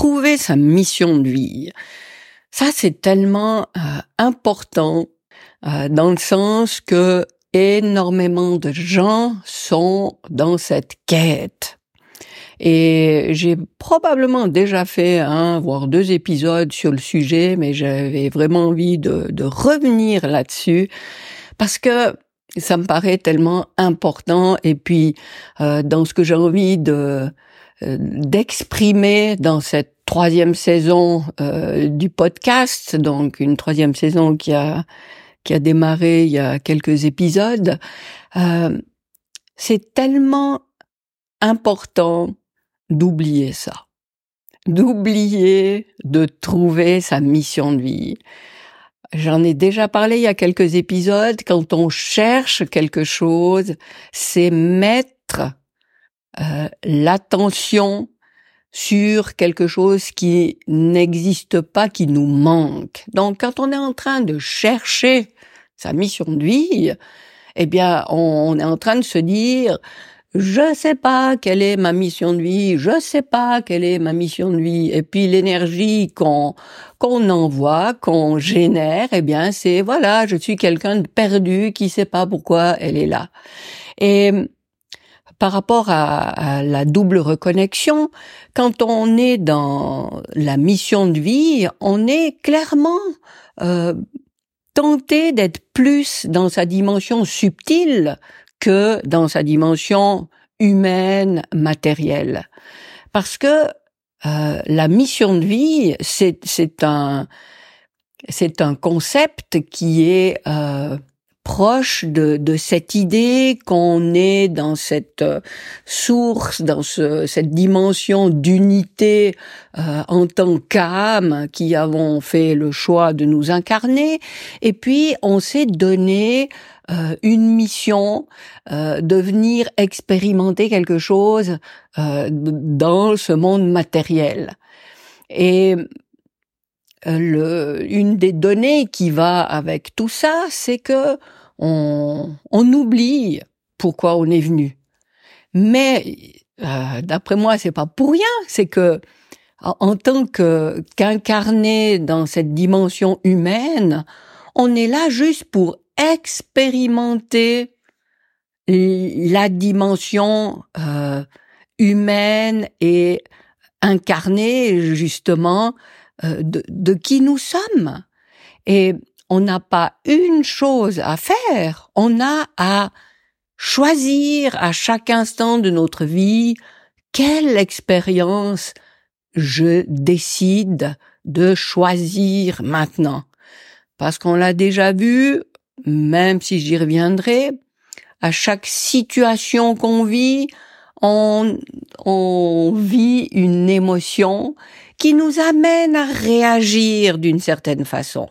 trouver sa mission de vie. Ça, c'est tellement euh, important euh, dans le sens que énormément de gens sont dans cette quête. Et j'ai probablement déjà fait un, voire deux épisodes sur le sujet, mais j'avais vraiment envie de, de revenir là-dessus parce que ça me paraît tellement important. Et puis, euh, dans ce que j'ai envie de d'exprimer dans cette troisième saison euh, du podcast, donc une troisième saison qui a qui a démarré il y a quelques épisodes, euh, c'est tellement important d'oublier ça, d'oublier de trouver sa mission de vie. J'en ai déjà parlé il y a quelques épisodes. Quand on cherche quelque chose, c'est mettre euh, l'attention sur quelque chose qui n'existe pas, qui nous manque. Donc, quand on est en train de chercher sa mission de vie, eh bien, on, est en train de se dire, je sais pas quelle est ma mission de vie, je sais pas quelle est ma mission de vie. Et puis l'énergie qu'on qu'on envoie, qu'on génère, eh bien c'est voilà, je suis quelqu'un de perdu qui sait pas pourquoi elle est là. Et par rapport à, la double reconnexion, quand on est dans la mission de vie, on est clairement euh, tenté d'être plus dans sa dimension subtile que dans sa dimension humaine, matérielle. Parce que euh, la mission de vie, c'est un un concept qui est euh, proche de, de cette idée qu'on est dans cette euh, source, dans ce, cette dimension d'unité euh, en tant qu'âme qui avons fait le choix de nous incarner, et puis on s'est donné euh, une mission de venir expérimenter quelque chose dans ce monde matériel. Et le, une des données qui va avec tout ça, c'est que on, on oublie pourquoi on est venu. Mais euh, d'après moi, c'est pas pour rien. C'est que en tant que qu'incarné dans cette dimension humaine, on est là juste pour expérimenter la dimension euh, humaine et incarner justement euh, de, de qui nous sommes. Et on n'a pas une chose à faire, on a à choisir à chaque instant de notre vie quelle expérience je décide de choisir maintenant. Parce qu'on l'a déjà vu, même si j'y reviendrai, à chaque situation qu'on vit, on, on vit une émotion qui nous amène à réagir d'une certaine façon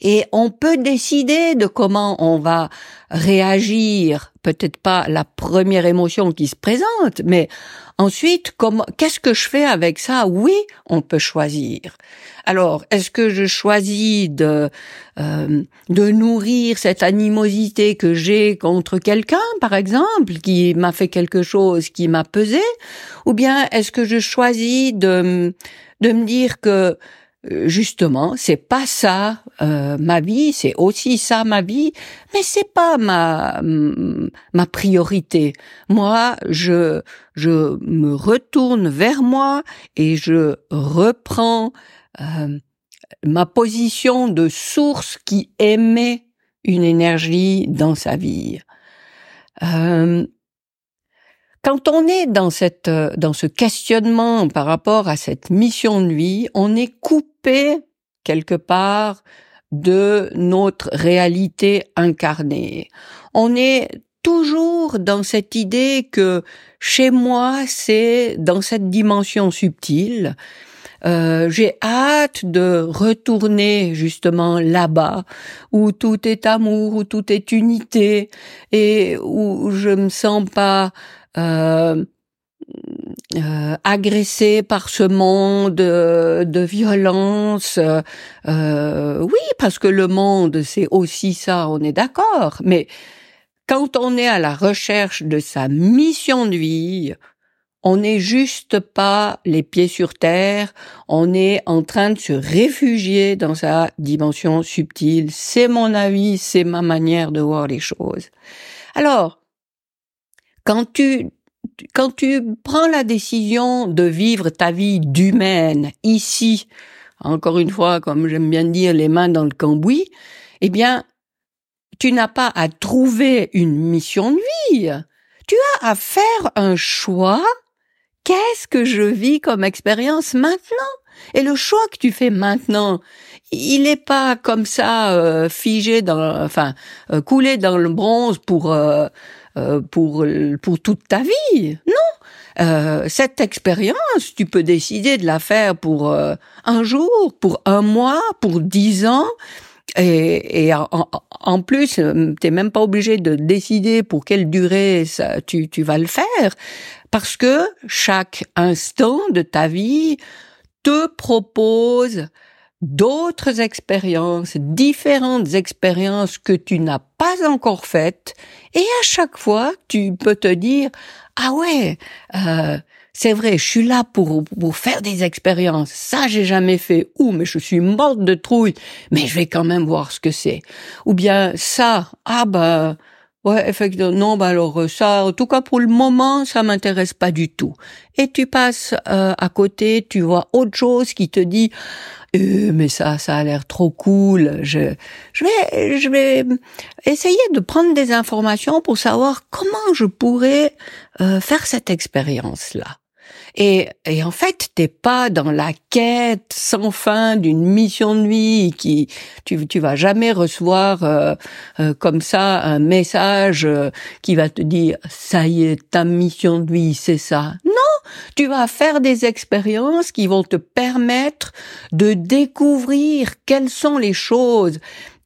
et on peut décider de comment on va réagir, peut-être pas la première émotion qui se présente, mais ensuite, qu'est-ce que je fais avec ça? Oui, on peut choisir. Alors, est-ce que je choisis de euh, de nourrir cette animosité que j'ai contre quelqu'un, par exemple, qui m'a fait quelque chose qui m'a pesé, ou bien est-ce que je choisis de de me dire que justement, c'est pas ça euh, ma vie, c'est aussi ça ma vie, mais c'est pas ma ma priorité. Moi, je je me retourne vers moi et je reprends euh, ma position de source qui émet une énergie dans sa vie. Quand on est dans cette, euh, dans ce questionnement par rapport à cette mission de vie, on est coupé quelque part de notre réalité incarnée. On est toujours dans cette idée que chez moi, c'est dans cette dimension subtile. Euh, j'ai hâte de retourner justement là-bas où tout est amour, où tout est unité et où je me sens pas euh, euh, agressé par ce monde de violence. Euh, oui, parce que le monde, c'est aussi ça, on est d'accord. Mais quand on est à la recherche de sa mission de vie, on n'est juste pas les pieds sur terre, on est en train de se réfugier dans sa dimension subtile. C'est mon avis, c'est ma manière de voir les choses. Alors, quand tu quand tu prends la décision de vivre ta vie d'humaine ici, encore une fois, comme j'aime bien dire, les mains dans le cambouis, eh bien, tu n'as pas à trouver une mission de vie. Tu as à faire un choix qu'est-ce que je vis comme expérience maintenant? Et le choix que tu fais maintenant, il n'est pas comme ça euh, figé dans, enfin, euh, coulé dans le bronze pour euh, pour pour toute ta vie. Non, cette expérience, tu peux décider de la faire pour un jour, pour un mois, pour dix ans. Et, et en, plus, t'es même pas obligé de décider pour quelle durée tu, tu vas le faire. Parce que chaque instant de ta vie te propose d'autres expériences, différentes expériences que tu n'as pas encore faites, et à chaque fois, tu peux te dire, ah ouais, euh, c'est vrai, je suis là pour, pour faire des expériences. Ça, j'ai jamais fait. Ou, mais je suis morte de trouille, mais je vais quand même voir ce que c'est. Ou bien ça, ah ben, Ouais, effectivement. Non, bah alors euh, ça, en tout cas pour le moment, ça m'intéresse pas du tout. Et tu passes euh, à côté, tu vois autre chose qui te dit, euh, mais ça, ça a l'air trop cool. Je, je vais, je vais essayer de prendre des informations pour savoir comment je pourrais faire cette expérience-là. Et, et en fait, t'es pas dans la quête sans fin d'une mission de vie qui tu tu vas jamais recevoir euh, euh, comme ça un message euh, qui va te dire ça y est ta mission de vie c'est ça. Non, tu vas faire des expériences qui vont te permettre de découvrir quelles sont les choses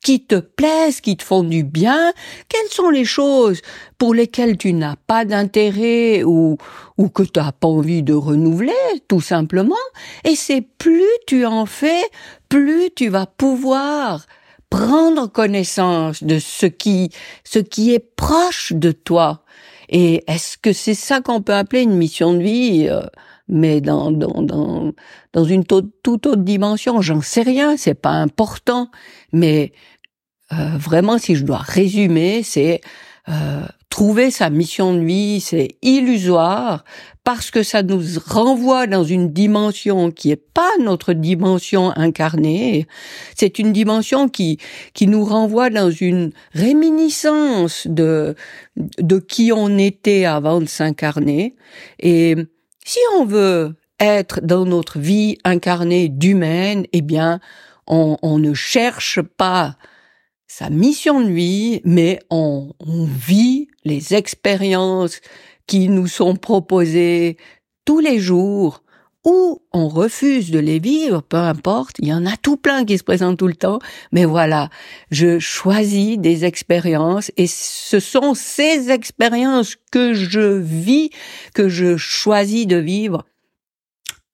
qui te plaisent, qui te font du bien, quelles sont les choses pour lesquelles tu n'as pas d'intérêt ou, ou que tu n'as pas envie de renouveler, tout simplement? Et c'est plus tu en fais, plus tu vas pouvoir prendre connaissance de ce qui, ce qui est proche de toi. Et est-ce que c'est ça qu'on peut appeler une mission de vie euh, mais dans, dans, dans, dans une toute autre dimension, j'en sais rien, c'est pas important, mais euh, vraiment, si je dois résumer, c'est euh, trouver sa mission de vie, c'est illusoire parce que ça nous renvoie dans une dimension qui est pas notre dimension incarnée. C'est une dimension qui qui nous renvoie dans une réminiscence de de qui on était avant de s'incarner. Et si on veut être dans notre vie incarnée d'humaine, eh bien, on, on ne cherche pas sa mission de vie, mais on, vit les expériences qui nous sont proposées tous les jours, ou on refuse de les vivre, peu importe, il y en a tout plein qui se présentent tout le temps, mais voilà, je choisis des expériences et ce sont ces expériences que je vis, que je choisis de vivre,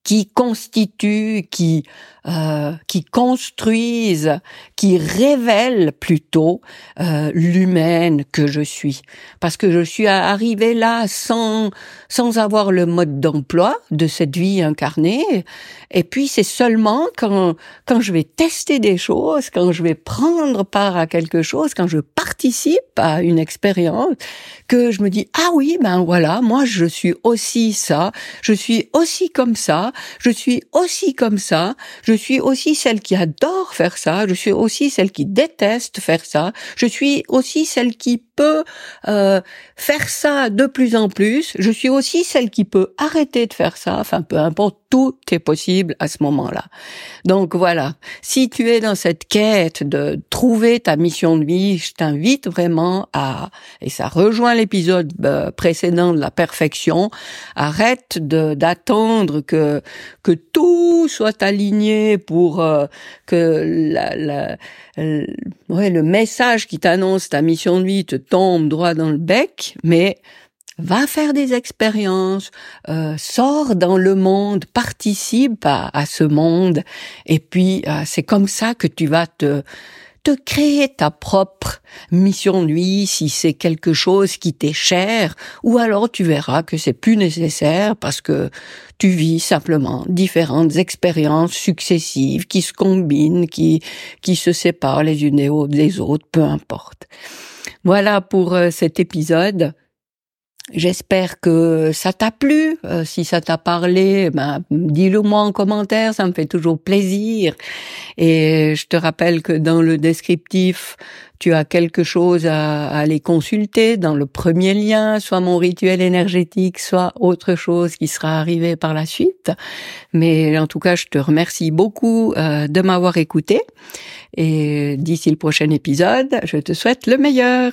qui constituent, qui euh, qui construisent, qui révèlent plutôt euh, l'humaine que je suis. Parce que je suis arrivée là sans sans avoir le mode d'emploi de cette vie incarnée. Et puis c'est seulement quand quand je vais tester des choses, quand je vais prendre part à quelque chose, quand je participe à une expérience, que je me dis ah oui ben voilà moi je suis aussi ça, je suis aussi comme ça, je suis aussi comme ça. Suis aussi celle qui adore faire ça. Je suis aussi celle qui déteste faire ça. Je suis aussi celle qui peut euh, faire ça de plus en plus. Je suis aussi celle qui peut arrêter de faire ça. Enfin, peu importe, tout est possible à ce moment-là. Donc voilà, si tu es dans cette quête de trouver ta mission de vie, je t'invite vraiment à, et ça rejoint l'épisode euh, précédent de la perfection, arrête d'attendre que que tout soit aligné pour euh, que la, la, ouais, le message qui t'annonce ta mission de vie te tombe droit dans le bec, mais va faire des expériences, euh, sors dans le monde, participe à, ce monde, et puis euh, c'est comme ça que tu vas te de créer ta propre mission vie si c'est quelque chose qui t'est cher, ou alors tu verras que c'est plus nécessaire parce que tu vis simplement différentes expériences successives qui se combinent, qui, qui se séparent les unes des autres, peu importe. Voilà pour euh, cet épisode. J'espère que ça t'a plu. Euh, si ça t'a parlé, ben, dis-le moi en commentaire, ça me fait toujours plaisir. Et je te rappelle que dans le descriptif, tu as quelque chose à, aller consulter dans le premier lien, soit mon rituel énergétique, soit autre chose qui sera arrivé par la suite. Mais en tout cas, je te remercie beaucoup euh, de m'avoir écouté. Et d'ici le prochain épisode, je te souhaite le meilleur.